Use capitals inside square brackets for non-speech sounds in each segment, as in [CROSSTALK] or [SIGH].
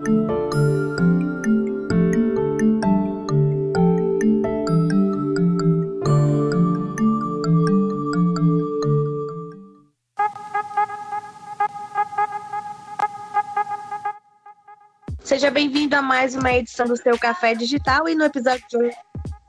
Seja bem-vindo a mais uma edição do seu Café Digital e no episódio de hoje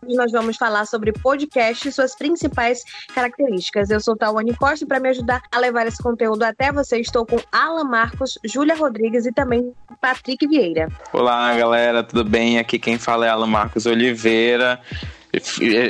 nós vamos falar sobre podcast e suas principais características. Eu sou Tawane Costa e para me ajudar a levar esse conteúdo até você, estou com Alan Marcos, Júlia Rodrigues e também Patrick Vieira. Olá, galera, tudo bem? Aqui quem fala é Alan Marcos Oliveira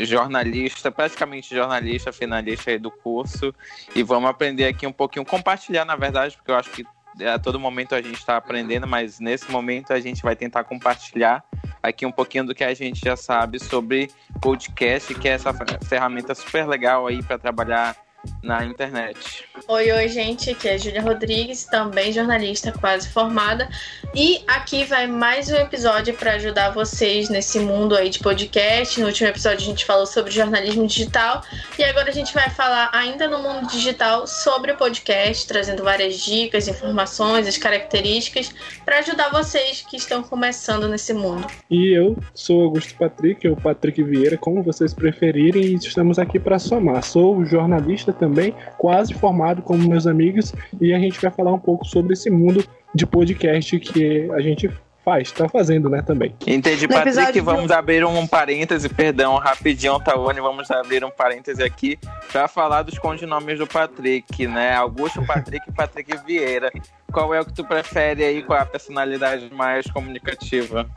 jornalista, praticamente jornalista, finalista aí do curso, e vamos aprender aqui um pouquinho, compartilhar, na verdade, porque eu acho que a todo momento a gente está aprendendo, mas nesse momento a gente vai tentar compartilhar aqui um pouquinho do que a gente já sabe sobre podcast, que é essa ferramenta super legal aí para trabalhar na internet. Oi, oi, gente. Aqui é Júlia Rodrigues, também jornalista quase formada. E aqui vai mais um episódio para ajudar vocês nesse mundo aí de podcast. No último episódio a gente falou sobre jornalismo digital e agora a gente vai falar ainda no mundo digital sobre o podcast, trazendo várias dicas, informações, as características para ajudar vocês que estão começando nesse mundo. E eu sou Augusto Patrick, ou Patrick Vieira, como vocês preferirem, e estamos aqui para somar. Sou jornalista também, quase formado como meus amigos, e a gente vai falar um pouco sobre esse mundo de podcast que a gente faz, tá fazendo, né, também. Entendi, no Patrick, vamos de... abrir um parêntese, perdão, rapidinho, Tawane, vamos abrir um parêntese aqui para falar dos codinomes do Patrick, né, Augusto Patrick e Patrick Vieira. Qual é o que tu prefere aí, qual é a personalidade mais comunicativa?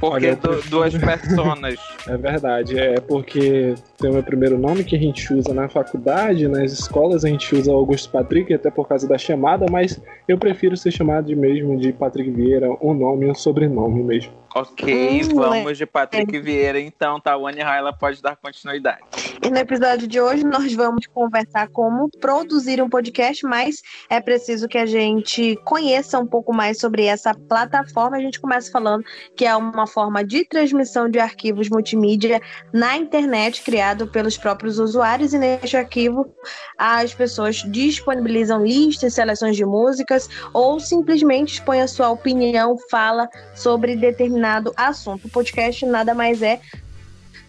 Porque Olha, du duas personas. [LAUGHS] É verdade, é porque tem o meu primeiro nome que a gente usa na faculdade, nas escolas a gente usa Augusto Patrick, até por causa da chamada, mas eu prefiro ser chamado de mesmo de Patrick Vieira, um nome e um sobrenome mesmo. Ok, hum, vamos de Patrick é. Vieira, então, Tawane Raila pode dar continuidade. E no episódio de hoje nós vamos conversar como produzir um podcast, mas é preciso que a gente conheça um pouco mais sobre essa plataforma. A gente começa falando que é uma forma de transmissão de arquivos multimídia na internet, criado pelos próprios usuários, e neste arquivo as pessoas disponibilizam listas, seleções de músicas ou simplesmente expõem a sua opinião, fala sobre determinado assunto. O podcast nada mais é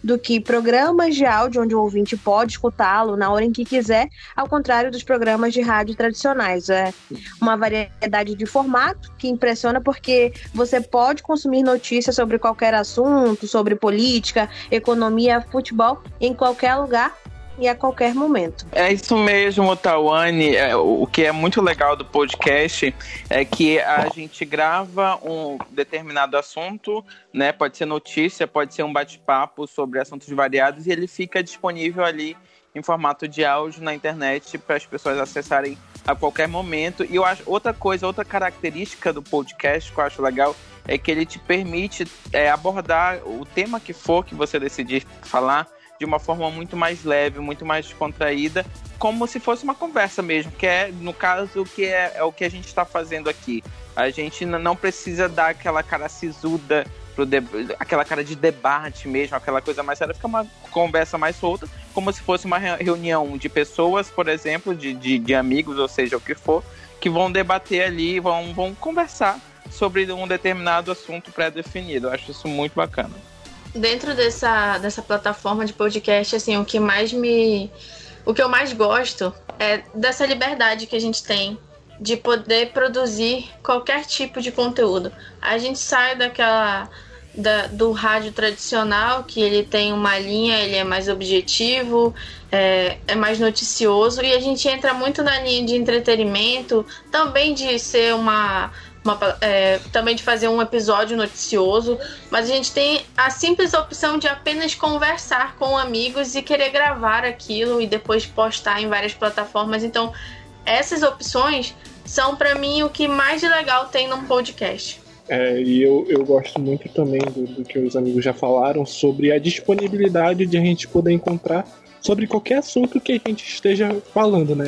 do que programas de áudio onde o ouvinte pode escutá-lo na hora em que quiser, ao contrário dos programas de rádio tradicionais. É uma variedade de formato que impressiona porque você pode consumir notícias sobre qualquer assunto, sobre política, economia, futebol, em qualquer lugar e a qualquer momento. É isso mesmo, Tawane. É, o que é muito legal do podcast é que a gente grava um determinado assunto, né? Pode ser notícia, pode ser um bate-papo sobre assuntos variados e ele fica disponível ali em formato de áudio na internet para as pessoas acessarem a qualquer momento. E eu acho outra coisa, outra característica do podcast que eu acho legal é que ele te permite é, abordar o tema que for que você decidir falar de uma forma muito mais leve, muito mais descontraída, como se fosse uma conversa mesmo, que é, no caso, o que é, é o que a gente está fazendo aqui. A gente não precisa dar aquela cara sisuda, aquela cara de debate mesmo, aquela coisa mais séria, fica uma conversa mais solta, como se fosse uma reunião de pessoas, por exemplo, de, de, de amigos, ou seja, o que for, que vão debater ali, vão, vão conversar sobre um determinado assunto pré-definido. Eu acho isso muito bacana dentro dessa, dessa plataforma de podcast, assim, o que mais me. O que eu mais gosto é dessa liberdade que a gente tem de poder produzir qualquer tipo de conteúdo. A gente sai daquela. Da, do rádio tradicional, que ele tem uma linha, ele é mais objetivo, é, é mais noticioso, e a gente entra muito na linha de entretenimento, também de ser uma uma, é, também de fazer um episódio noticioso, mas a gente tem a simples opção de apenas conversar com amigos e querer gravar aquilo e depois postar em várias plataformas. Então, essas opções são para mim o que mais de legal tem num podcast. É, e eu, eu gosto muito também do, do que os amigos já falaram sobre a disponibilidade de a gente poder encontrar sobre qualquer assunto que a gente esteja falando, né?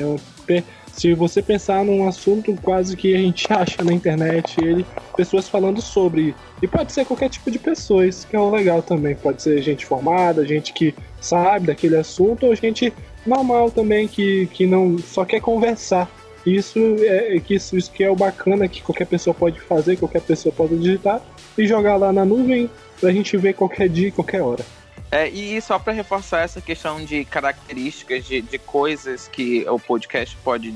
Se você pensar num assunto quase que a gente [LAUGHS] acha na internet, ele pessoas falando sobre. E pode ser qualquer tipo de pessoa, isso que é o legal também. Pode ser gente formada, gente que sabe daquele assunto, ou gente normal também que, que não só quer conversar. Isso é que isso, isso que é o bacana que qualquer pessoa pode fazer, qualquer pessoa pode digitar e jogar lá na nuvem pra gente ver qualquer dia, qualquer hora. É, e só para reforçar essa questão de características, de, de coisas que o podcast pode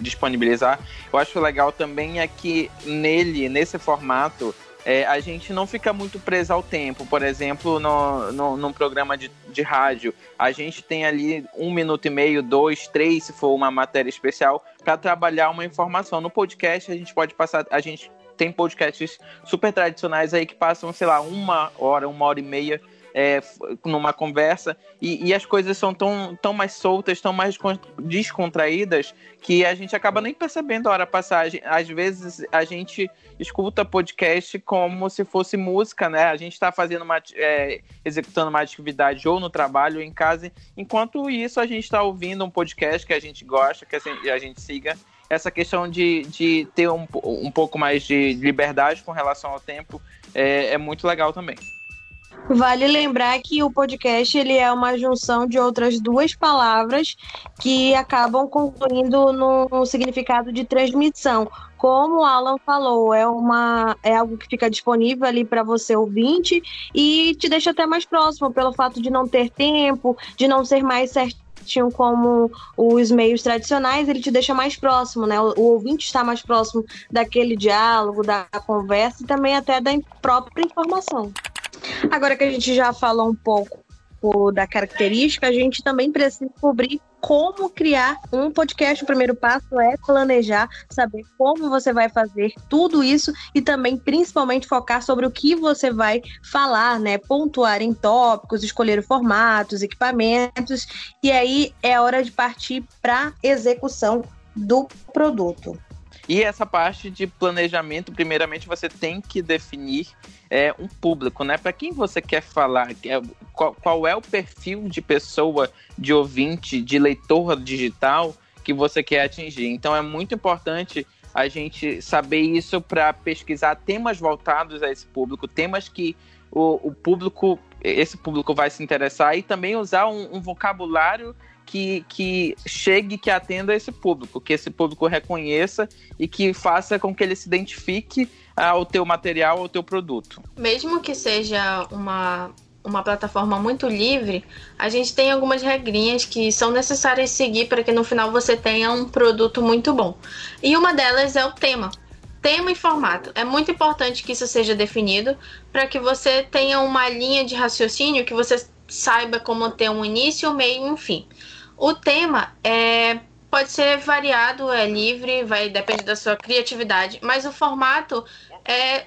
disponibilizar, eu acho legal também é que nele, nesse formato, é, a gente não fica muito preso ao tempo. Por exemplo, no, no, num programa de, de rádio, a gente tem ali um minuto e meio, dois, três, se for uma matéria especial, para trabalhar uma informação. No podcast, a gente pode passar. A gente tem podcasts super tradicionais aí que passam, sei lá, uma hora, uma hora e meia é, numa conversa e, e, as coisas são tão, tão mais soltas, tão mais descontraídas que a gente acaba nem percebendo a hora passar. Às vezes a gente escuta podcast como se fosse música, né? A gente está fazendo uma, é, executando uma atividade ou no trabalho ou em casa, enquanto isso a gente está ouvindo um podcast que a gente gosta, que a gente siga essa questão de, de ter um, um pouco mais de liberdade com relação ao tempo é, é muito legal também. Vale lembrar que o podcast ele é uma junção de outras duas palavras que acabam concluindo no significado de transmissão. Como o Alan falou, é, uma, é algo que fica disponível ali para você ouvinte e te deixa até mais próximo pelo fato de não ter tempo, de não ser mais certinho como os meios tradicionais, ele te deixa mais próximo, né? O, o, ouvinte está mais próximo daquele diálogo, da conversa e também até da própria informação. Agora que a gente já falou um pouco da característica, a gente também precisa descobrir como criar um podcast. O primeiro passo é planejar, saber como você vai fazer tudo isso e também, principalmente, focar sobre o que você vai falar, né? Pontuar em tópicos, escolher formatos, equipamentos, e aí é hora de partir para execução do produto. E essa parte de planejamento, primeiramente, você tem que definir é, um público, né? Para quem você quer falar, é, qual, qual, é o perfil de pessoa, de ouvinte, de leitor digital que você quer atingir. Então é muito importante a gente saber isso para pesquisar temas voltados a esse público, temas que o, o, público, esse público vai se interessar e também usar um, um vocabulário que, que chegue, que atenda esse público, que esse público reconheça e que faça com que ele se identifique ao teu material, ao teu produto. Mesmo que seja uma, uma plataforma muito livre, a gente tem algumas regrinhas que são necessárias seguir para que no final você tenha um produto muito bom. E uma delas é o tema. Tema e formato. É muito importante que isso seja definido para que você tenha uma linha de raciocínio, que você saiba como ter um início, um meio e um fim. O tema é pode ser variado, é livre, vai depender da sua criatividade, mas o formato é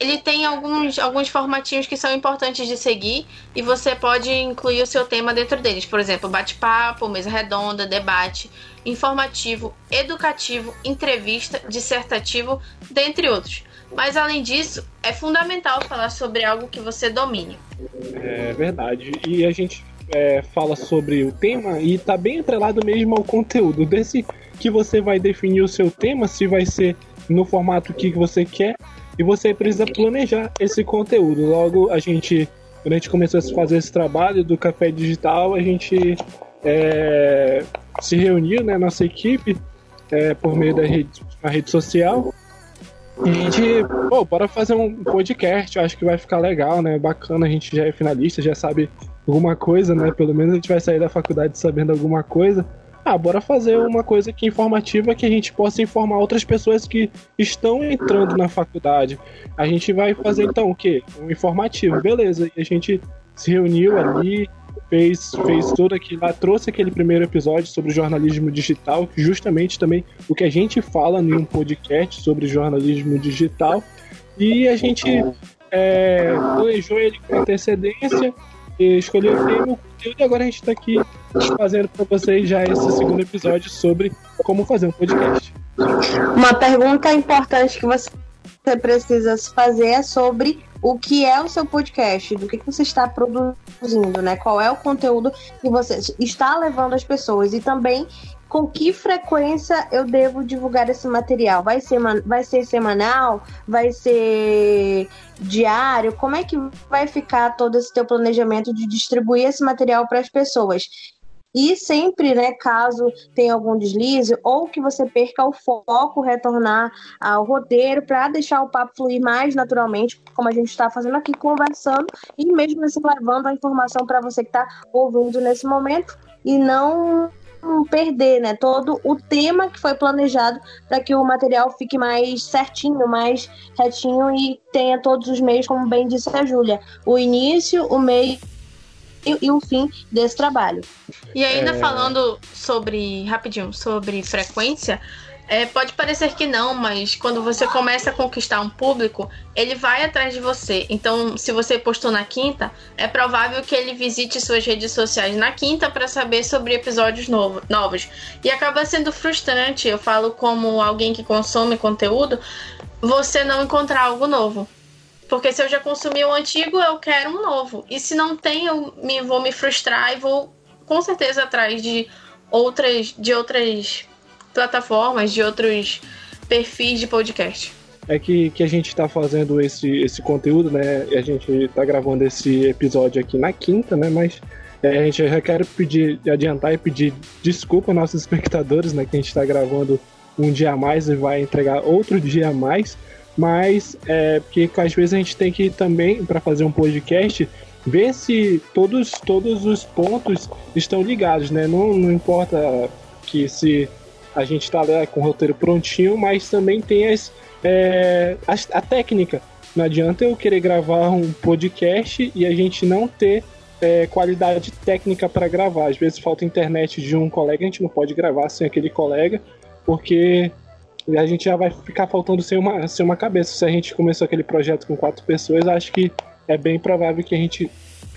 ele tem alguns, alguns formatinhos que são importantes de seguir e você pode incluir o seu tema dentro deles. Por exemplo, bate-papo, mesa redonda, debate, informativo, educativo, entrevista, dissertativo, dentre outros. Mas além disso, é fundamental falar sobre algo que você domine. É verdade. E a gente é, fala sobre o tema e está bem atrelado mesmo ao conteúdo. Desse que você vai definir o seu tema, se vai ser no formato que você quer, e você precisa planejar esse conteúdo. Logo, a gente, quando a gente começou a fazer esse trabalho do café digital, a gente é, se reuniu, né, nossa equipe, é, por meio da rede, uma rede social. E a gente, pô, bora fazer um podcast, eu acho que vai ficar legal, né? Bacana, a gente já é finalista, já sabe alguma coisa, né? Pelo menos a gente vai sair da faculdade sabendo alguma coisa. Ah, bora fazer uma coisa que informativa que a gente possa informar outras pessoas que estão entrando na faculdade. A gente vai fazer então o quê? Um informativo, beleza. E a gente se reuniu ali, fez, fez todo aquilo lá, trouxe aquele primeiro episódio sobre jornalismo digital, justamente também o que a gente fala em um podcast sobre jornalismo digital. E a gente é, planejou ele com antecedência escolheu o tema, o conteúdo, e agora a gente está aqui fazendo para vocês já esse segundo episódio sobre como fazer um podcast. Uma pergunta importante que você precisa fazer é sobre o que é o seu podcast, do que, que você está produzindo, né? Qual é o conteúdo que você está levando às pessoas e também com que frequência eu devo divulgar esse material? Vai ser, vai ser semanal? Vai ser diário? Como é que vai ficar todo esse teu planejamento de distribuir esse material para as pessoas? E sempre, né, caso tenha algum deslize ou que você perca o foco, retornar ao roteiro para deixar o papo fluir mais naturalmente, como a gente está fazendo aqui, conversando e mesmo assim levando a informação para você que está ouvindo nesse momento e não perder, né, todo o tema que foi planejado para que o material fique mais certinho, mais retinho e tenha todos os meios, como bem disse a Júlia, o início, o meio e o fim desse trabalho. E ainda é... falando sobre, rapidinho, sobre frequência, é, pode parecer que não, mas quando você começa a conquistar um público, ele vai atrás de você. Então, se você postou na quinta, é provável que ele visite suas redes sociais na quinta para saber sobre episódios novo, novos. E acaba sendo frustrante, eu falo como alguém que consome conteúdo, você não encontrar algo novo. Porque se eu já consumi o antigo, eu quero um novo. E se não tem, eu me, vou me frustrar e vou com certeza atrás de outras, de outras plataformas, de outros perfis de podcast. É que, que a gente está fazendo esse, esse conteúdo, né? A gente está gravando esse episódio aqui na quinta, né? Mas é, a gente já quer pedir, adiantar e pedir desculpa aos nossos espectadores, né? Que a gente está gravando um dia a mais e vai entregar outro dia a mais. Mas é porque às vezes a gente tem que também, para fazer um podcast, ver se todos, todos os pontos estão ligados, né? Não, não importa que se a gente está lá com o roteiro prontinho, mas também tem as, é, a, a técnica. Não adianta eu querer gravar um podcast e a gente não ter é, qualidade técnica para gravar. Às vezes falta internet de um colega, a gente não pode gravar sem aquele colega, porque a gente já vai ficar faltando sem uma, sem uma cabeça. Se a gente começou aquele projeto com quatro pessoas, acho que é bem provável que a gente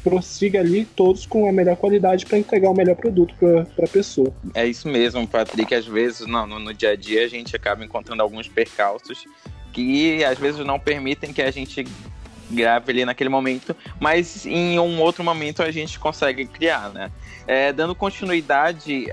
prossiga ali todos com a melhor qualidade para entregar o melhor produto para a pessoa. É isso mesmo, Patrick. Às vezes, no, no, no dia a dia, a gente acaba encontrando alguns percalços que às vezes não permitem que a gente grave ali naquele momento, mas em um outro momento a gente consegue criar, né? É, dando continuidade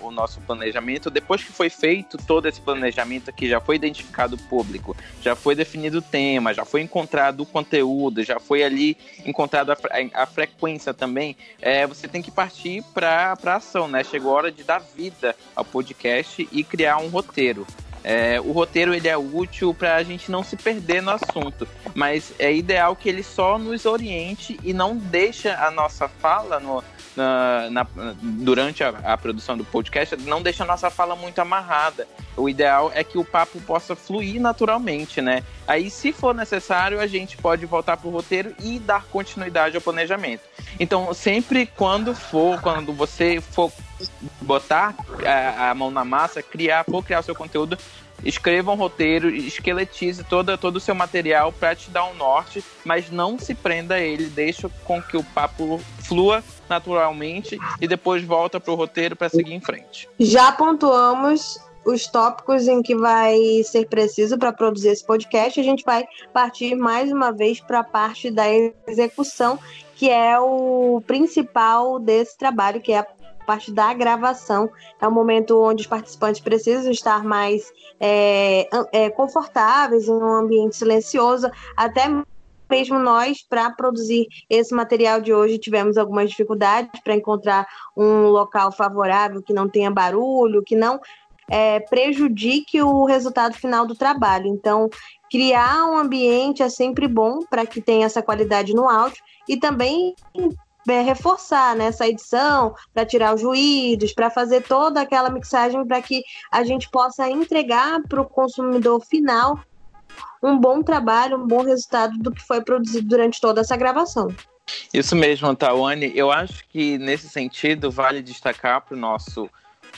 ao nosso planejamento, depois que foi feito todo esse planejamento que já foi identificado público, já foi definido o tema, já foi encontrado o conteúdo, já foi ali encontrado a, a frequência também, é, você tem que partir para a ação, né? Chegou a hora de dar vida ao podcast e criar um roteiro. É, o roteiro ele é útil para a gente não se perder no assunto, mas é ideal que ele só nos oriente e não deixe a nossa fala no, na, na, durante a, a, produção do podcast, não deixe a nossa fala muito amarrada. O ideal é que o papo possa fluir naturalmente, né? Aí, se for necessário, a gente pode voltar para o roteiro e dar continuidade ao planejamento. Então, sempre quando for, quando você for botar a, a mão na massa, criar, for criar o seu conteúdo, escreva um roteiro, esqueletize todo, todo o seu material para te dar um norte, mas não se prenda a ele, deixa com que o papo flua naturalmente e depois volta para o roteiro para seguir em frente. Já pontuamos os tópicos em que vai ser preciso para produzir esse podcast. A gente vai partir mais uma vez para a parte da execução, que é o principal desse trabalho, que é a parte da gravação. É um momento onde os participantes precisam estar mais é, é, confortáveis em um ambiente silencioso, até mesmo nós, para produzir esse material de hoje, tivemos algumas dificuldades para encontrar um local favorável que não tenha barulho, que não é, prejudique o resultado final do trabalho. Então, criar um ambiente é sempre bom para que tenha essa qualidade no áudio e também é, reforçar né, edição, para tirar os ruídos, para fazer toda aquela mixagem para que a gente possa entregar para o consumidor final um bom trabalho, um bom resultado do que foi produzido durante toda essa gravação. Isso mesmo, Tawane. Eu acho que nesse sentido vale destacar para o nosso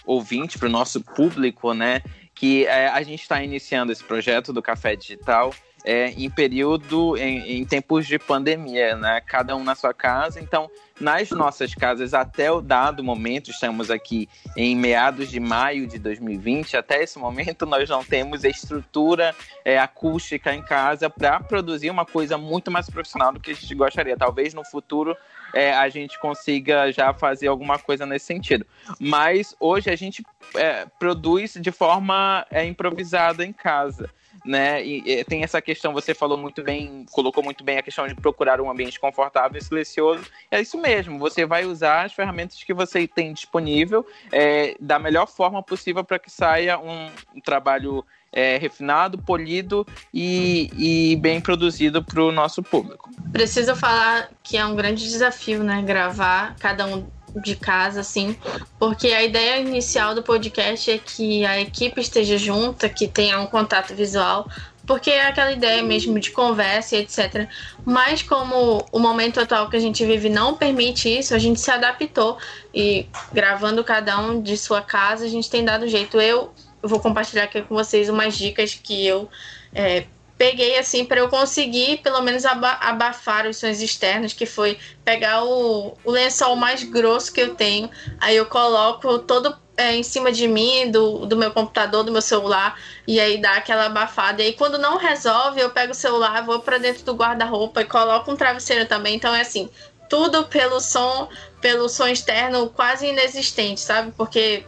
ouvinte, para o nosso público, né, que é, a gente está iniciando esse projeto do Café Digital é, em período, em, em, tempos de pandemia, né? Cada um na sua casa. Então, nas nossas casas, até o dado momento, estamos aqui em meados de maio de 2020, até esse momento nós não temos estrutura é, acústica em casa para produzir uma coisa muito mais profissional do que a gente gostaria. Talvez no futuro é, a gente consiga já fazer alguma coisa nesse sentido. Mas hoje a gente é, produz de forma é, improvisada em casa né? E, e, tem essa questão, você falou muito bem, colocou muito bem a questão de procurar um ambiente confortável e silencioso. É isso mesmo, você vai usar as ferramentas que você tem disponível é, da melhor forma possível para que saia um, um trabalho é, refinado, polido e, e bem produzido para o nosso público. Preciso falar que é um grande desafio, né? Gravar cada um de casa, assim, porque a ideia inicial do podcast é que a equipe esteja junta, que tenha um contato visual, porque é aquela ideia mesmo de conversa e etc. Mas como o momento atual que a gente vive não permite isso, a gente se adaptou e gravando cada um de sua casa, a gente tem dado jeito. Eu vou compartilhar aqui com vocês umas dicas que eu é, peguei assim para eu conseguir pelo menos abafar os sons externos, que foi pegar o, o lençol mais grosso que eu tenho, aí eu coloco todo é, em cima de mim, do, do meu computador, do meu celular, e aí dá aquela abafada. E aí, quando não resolve, eu pego o celular, vou para dentro do guarda-roupa e coloco um travesseiro também. Então é assim, tudo pelo som, pelo som externo quase inexistente, sabe? Porque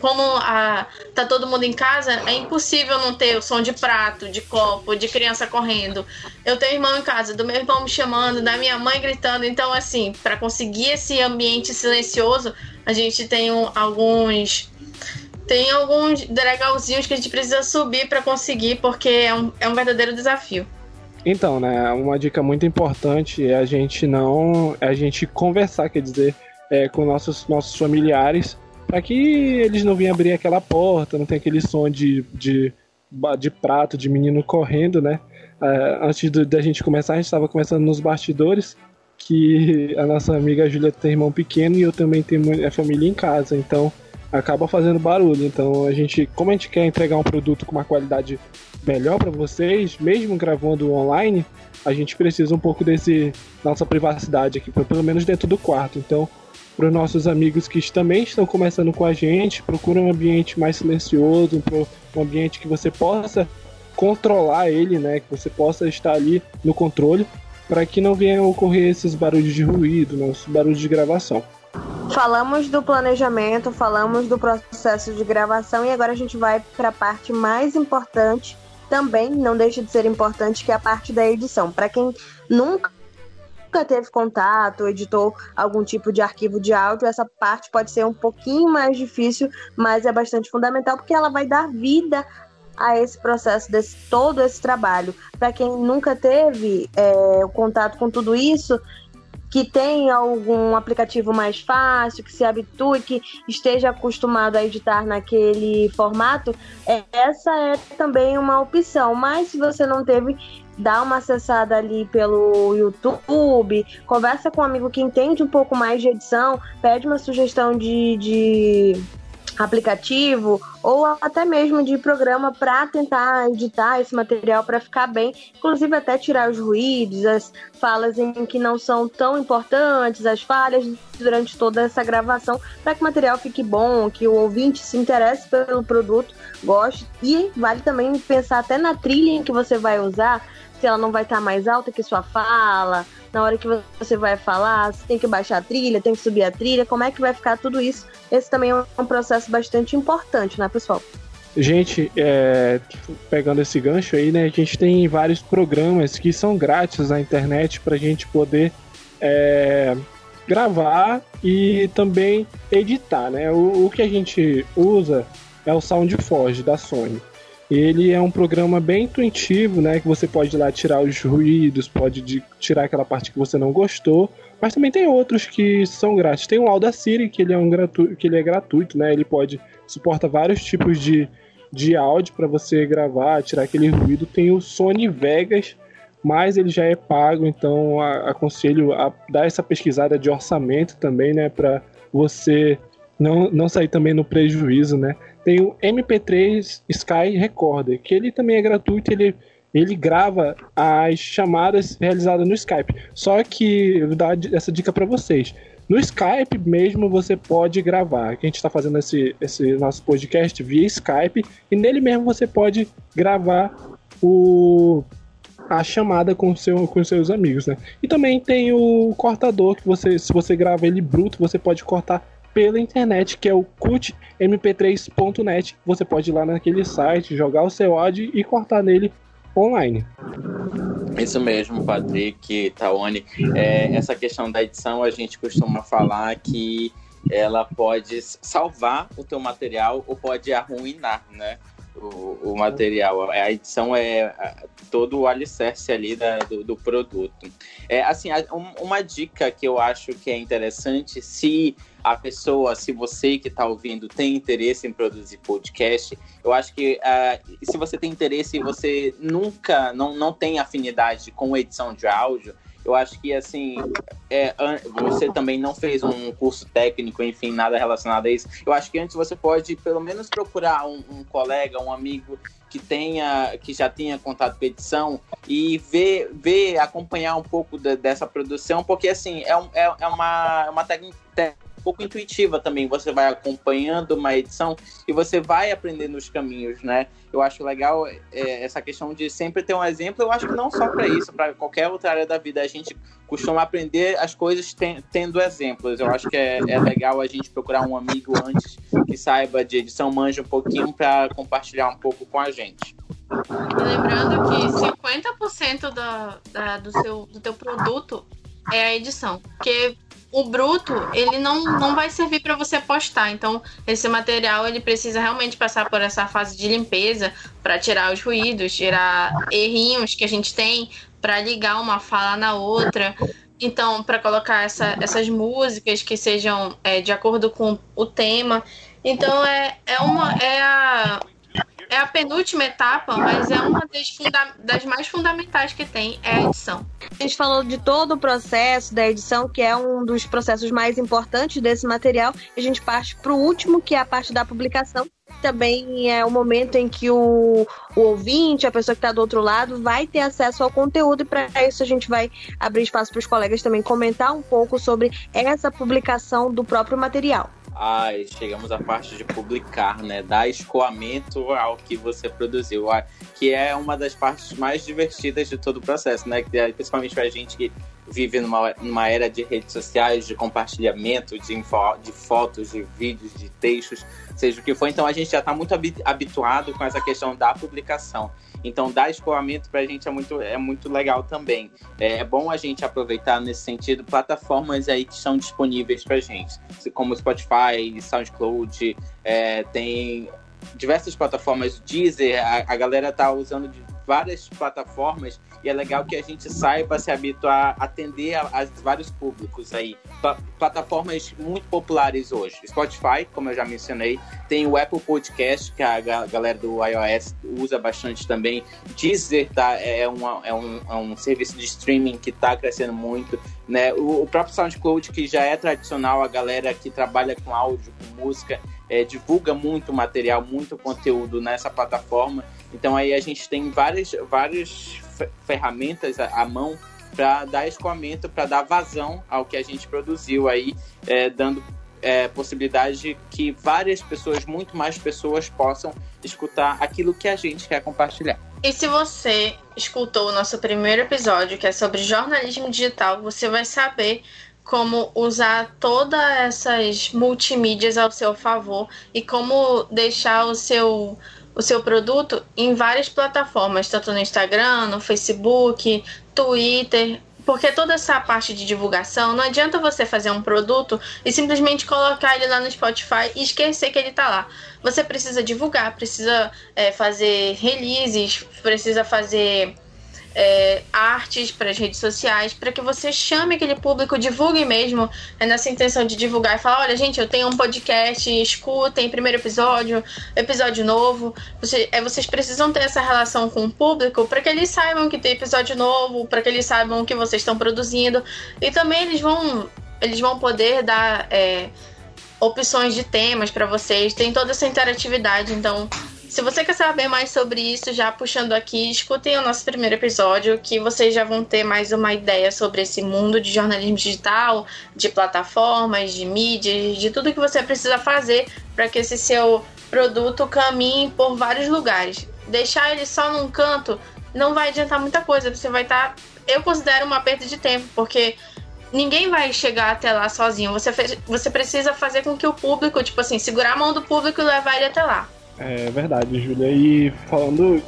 como a, tá todo mundo em casa, é impossível não ter o som de prato, de copo, de criança correndo. Eu tenho irmão em casa, do meu irmão me chamando, da minha mãe gritando. Então, assim, para conseguir esse ambiente silencioso, a gente tem alguns. Tem alguns degrauzinhos que a gente precisa subir para conseguir, porque é um, é um verdadeiro desafio. Então, né, uma dica muito importante é a gente não. É a gente conversar, quer dizer, é, com nossos, nossos familiares que eles não venham abrir aquela porta, não tem aquele som de, de, de prato, de menino correndo, né? Uh, antes da gente começar, a gente estava começando nos bastidores que a nossa amiga Júlia tem irmão pequeno e eu também tenho a família em casa, então acaba fazendo barulho. Então a gente, como a gente quer entregar um produto com uma qualidade melhor para vocês, mesmo gravando online, a gente precisa um pouco desse nossa privacidade aqui, pelo menos dentro do quarto. Então para os nossos amigos que também estão começando com a gente, procura um ambiente mais silencioso, um ambiente que você possa controlar ele, né? Que você possa estar ali no controle, para que não venham ocorrer esses barulhos de ruído, né, esses barulhos de gravação. Falamos do planejamento, falamos do processo de gravação e agora a gente vai para a parte mais importante também, não deixa de ser importante, que é a parte da edição. Para quem nunca nunca teve contato, editou algum tipo de arquivo de áudio, essa parte pode ser um pouquinho mais difícil, mas é bastante fundamental porque ela vai dar vida a esse processo, desse todo esse trabalho. Para quem nunca teve é, contato com tudo isso, que tem algum aplicativo mais fácil, que se habitue, que esteja acostumado a editar naquele formato, é, essa é também uma opção. Mas se você não teve, dá uma acessada ali pelo YouTube, conversa com um amigo que entende um pouco mais de edição, pede uma sugestão de, de aplicativo ou até mesmo de programa para tentar editar esse material para ficar bem, inclusive até tirar os ruídos, as falas em que não são tão importantes, as falhas durante toda essa gravação, para que o material fique bom, que o ouvinte se interesse pelo produto, goste. E vale também pensar até na trilha em que você vai usar, se ela não vai estar tá mais alta que sua fala, na hora que você vai falar, se tem que baixar a trilha, tem que subir a trilha, como é que vai ficar tudo isso? Esse também é um processo bastante importante, né, pessoal? Gente, é, pegando esse gancho aí, né, a gente tem vários programas que são grátis na internet para a gente poder é, gravar e também editar, né? O, o que a gente usa é o SoundForge da Sony. Ele é um programa bem intuitivo, né? Que você pode ir lá tirar os ruídos, pode de, tirar aquela parte que você não gostou. Mas também tem outros que são grátis. Tem o Audacity, que ele é um gratuito, que ele é gratuito, né? Ele pode suporta vários tipos de, de áudio para você gravar, tirar aquele ruído. Tem o Sony Vegas, mas ele já é pago, então a, aconselho a dar essa pesquisada de orçamento também, né? Para você não, não sair também no prejuízo, né? Tem o MP3 Sky Recorder, que ele também é gratuito, ele, ele grava as chamadas realizadas no Skype. Só que eu vou dar essa dica para vocês. No Skype mesmo você pode gravar. A gente está fazendo esse, esse nosso podcast via Skype e nele mesmo você pode gravar o, a chamada com, seu, com seus amigos, né? E também tem o cortador que você, se você grava ele bruto, você pode cortar pela internet, que é o cultmp3.net. Você pode ir lá naquele site, jogar o seu áudio e cortar nele online. Isso mesmo, Patrick, Tawane. É, essa questão da edição, a gente costuma falar que ela pode salvar o teu material ou pode arruinar, né? O, o material. A edição é todo o alicerce ali da, do, do, produto. É, assim, uma dica que eu acho que é interessante, se a pessoa, se você que está ouvindo tem interesse em produzir podcast, eu acho que uh, se você tem interesse e você nunca, não, não tem afinidade com edição de áudio, eu acho que, assim, é, você também não fez um curso técnico, enfim, nada relacionado a isso. Eu acho que antes você pode, pelo menos, procurar um, um colega, um amigo que tenha, que já tenha contato com edição e ver, ver acompanhar um pouco de, dessa produção, porque, assim, é, é, é uma, é uma técnica pouco intuitiva também. Você vai acompanhando uma edição e você vai aprendendo os caminhos, né? Eu acho legal é, essa questão de sempre ter um exemplo. Eu acho que não só para isso, para qualquer outra área da vida, a gente costuma aprender as coisas ten, tendo exemplos. Eu acho que é, é, legal a gente procurar um amigo antes que saiba de edição, manja um pouquinho para compartilhar um pouco com a gente. E lembrando que 50% da, da, do, seu, do teu produto é a edição. Porque o bruto, ele não, não vai servir para você postar. Então, esse material ele precisa realmente passar por essa fase de limpeza para tirar os ruídos, tirar errinhos que a gente tem, para ligar uma fala na outra. Então, para colocar essa, essas músicas que sejam é, de acordo com o tema. Então, é, é, uma, é a, é a penúltima etapa, mas é uma das, das, mais fundamentais que tem, é a edição. A gente falou de todo o processo da edição, que é um dos processos mais importantes desse material. A gente parte para o último, que é a parte da publicação. Também é o momento em que o, o ouvinte, a pessoa que está do outro lado, vai ter acesso ao conteúdo, e para isso a gente vai abrir espaço para os colegas também comentar um pouco sobre essa publicação do próprio material. Ai, chegamos à parte de publicar, né? Dar escoamento ao que você produziu, que é uma das partes mais divertidas de todo o processo, né? Principalmente pra gente que vive numa, numa era de redes sociais, de compartilhamento de, info, de fotos, de vídeos, de textos, seja o que for. Então a gente já está muito habituado com essa questão da publicação. Então, dar escoamento para a gente é muito, é muito legal também. É, é, bom a gente aproveitar nesse sentido plataformas aí que estão disponíveis para a gente, como Spotify, SoundCloud, é, tem diversas plataformas, Deezer, a, a galera tá usando de várias plataformas e é legal que a gente saiba se habituar a atender a, a vários públicos aí. plataformas muito populares hoje. Spotify, como eu já mencionei, tem o Apple Podcast, que a galera do iOS usa bastante também. Deezer tá, é, uma, é, um, é um serviço de streaming que está crescendo muito. Né? O, o próprio SoundCloud, que já é tradicional, a galera que trabalha com áudio, com música, é, divulga muito material, muito conteúdo nessa plataforma. Então aí a gente tem várias, várias ferramentas à mão para dar escoamento, para dar vazão ao que a gente produziu aí, é, dando é, possibilidade de que várias pessoas, muito mais pessoas, possam escutar aquilo que a gente quer compartilhar. E se você escutou o nosso primeiro episódio, que é sobre jornalismo digital, você vai saber como usar todas essas multimídias ao seu favor e como deixar o seu o seu produto em várias plataformas, tanto no Instagram, no Facebook, Twitter, porque toda essa parte de divulgação, não adianta você fazer um produto e simplesmente colocar ele lá no Spotify e esquecer que ele está lá. Você precisa divulgar, precisa é, fazer releases, precisa fazer é, artes para as redes sociais, para que você chame aquele público, divulgue mesmo, é nessa intenção de divulgar e falar: olha, gente, eu tenho um podcast, escutem, primeiro episódio, episódio novo. Você, é, vocês precisam ter essa relação com o público para que eles saibam que tem episódio novo, para que eles saibam o que vocês estão produzindo. E também eles vão, eles vão poder dar. É, opções de temas para vocês, tem toda essa interatividade, então se você quer saber mais sobre isso, já puxando aqui, escutem o nosso primeiro episódio, que vocês já vão ter mais uma ideia sobre esse mundo de jornalismo digital, de plataformas, de mídias, de tudo que você precisa fazer para que esse seu produto caminhe por vários lugares. Deixar ele só num canto não vai adiantar muita coisa, você vai estar. Tá... Eu considero uma perda de tempo, porque ninguém vai chegar até lá sozinho. Você, fez, você precisa fazer com que o público, tipo assim, segurar a mão do público e levar ele até lá. É verdade, Júlia. E falando,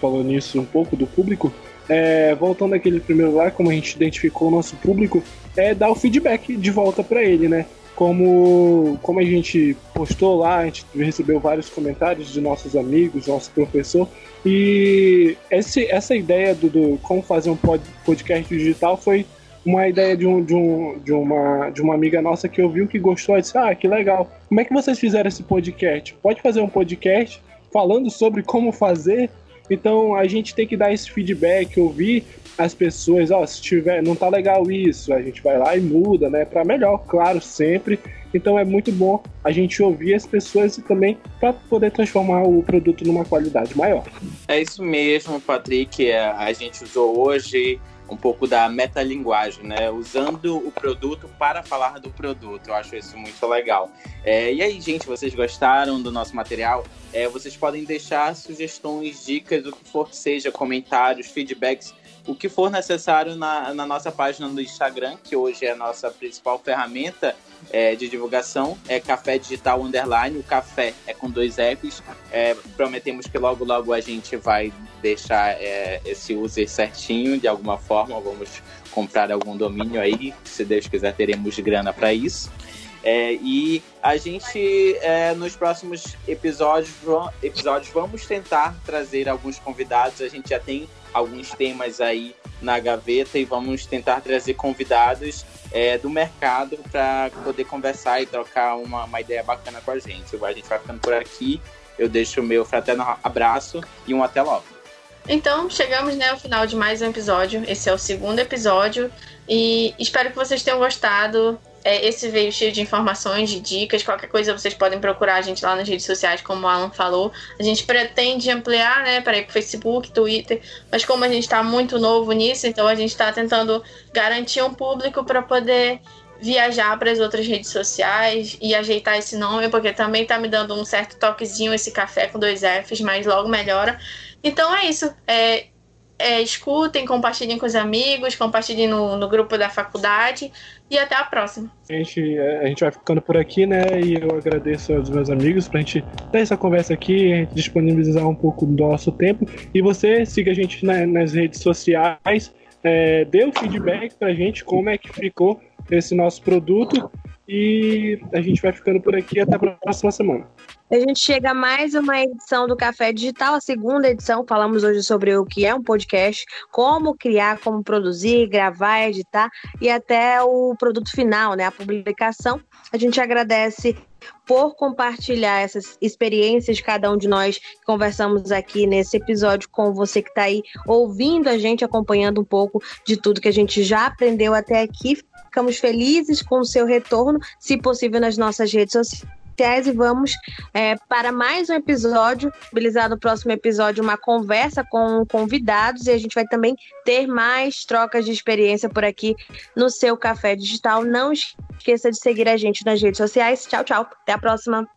falou nisso um pouco do público, é, voltando àquele primeiro lá, como a gente identificou o nosso público, é dar o feedback de volta para ele, né? Como, como a gente postou lá, a gente recebeu vários comentários de nossos amigos, nosso professor, e esse, essa ideia do, do como fazer um podcast digital foi uma ideia de, um, de, um, de, uma, de uma amiga nossa que ouviu que gostou e disse: Ah, que legal. Como é que vocês fizeram esse podcast? Pode fazer um podcast falando sobre como fazer? Então a gente tem que dar esse feedback, ouvir as pessoas, ó, se tiver, não tá legal isso, a gente vai lá e muda, né, para melhor, claro, sempre. Então é muito bom a gente ouvir as pessoas e também para poder transformar o produto numa qualidade maior. É isso mesmo, Patrick. É, a gente usou hoje um pouco da metalinguagem, né? Usando o produto para falar do produto. Eu acho isso muito legal. É, e aí, gente, vocês gostaram do nosso material? É, vocês podem deixar sugestões, dicas, o que for seja, comentários, feedbacks, o que for necessário na, na nossa página do Instagram, que hoje é a nossa principal ferramenta é, de divulgação, é Café Digital Underline. O café é com dois Fs. É, prometemos que logo, logo a gente vai deixar é, esse user certinho de alguma forma. Vamos comprar algum domínio aí. Se Deus quiser, teremos grana para isso. É, e a gente, é, nos próximos episódios, episódios, vamos tentar trazer alguns convidados. A gente já tem alguns temas aí na gaveta e vamos tentar trazer convidados é, do mercado para poder conversar e trocar uma, uma ideia bacana com a gente. A gente vai ficando por aqui. Eu deixo o meu fraterno abraço e um até logo. Então, chegamos né, ao final de mais um episódio. Esse é o segundo episódio. E espero que vocês tenham gostado. É, esse veio cheio de informações, de dicas. Qualquer coisa vocês podem procurar a gente lá nas redes sociais, como o Alan falou. A gente pretende ampliar, né, para ir pro Facebook, Twitter. Mas como a gente está muito novo nisso, então a gente está tentando garantir um público para poder viajar para as outras redes sociais e ajeitar esse nome, porque também tá me dando um certo toquezinho esse café com dois Fs, mas logo melhora. Então é isso. É, é, escutem, compartilhem com os amigos, compartilhem no, no grupo da faculdade e até a próxima. A gente, a gente vai ficando por aqui, né? E eu agradeço aos meus amigos pra gente ter essa conversa aqui, a gente disponibilizar um pouco do nosso tempo. E você siga a gente na, nas redes sociais, é, dê o feedback pra gente como é que ficou esse nosso produto. E a gente vai ficando por aqui até a próxima semana. A gente chega a mais uma edição do Café Digital, a segunda edição. Falamos hoje sobre o que é um podcast, como criar, como produzir, gravar, editar e até o produto final, né, a publicação. A gente agradece por compartilhar essas experiências de cada um de nós que conversamos aqui nesse episódio com você que está aí ouvindo a gente, acompanhando um pouco de tudo que a gente já aprendeu até aqui. Ficamos felizes com o seu retorno, se possível, nas nossas redes sociais sociais e vamos é, para mais um episódio, mobilizar no próximo episódio uma conversa com convidados e a gente vai também ter mais trocas de experiência por aqui no seu Café Digital. Não esqueça de seguir a gente nas redes sociais. Tchau, tchau. Até a próxima.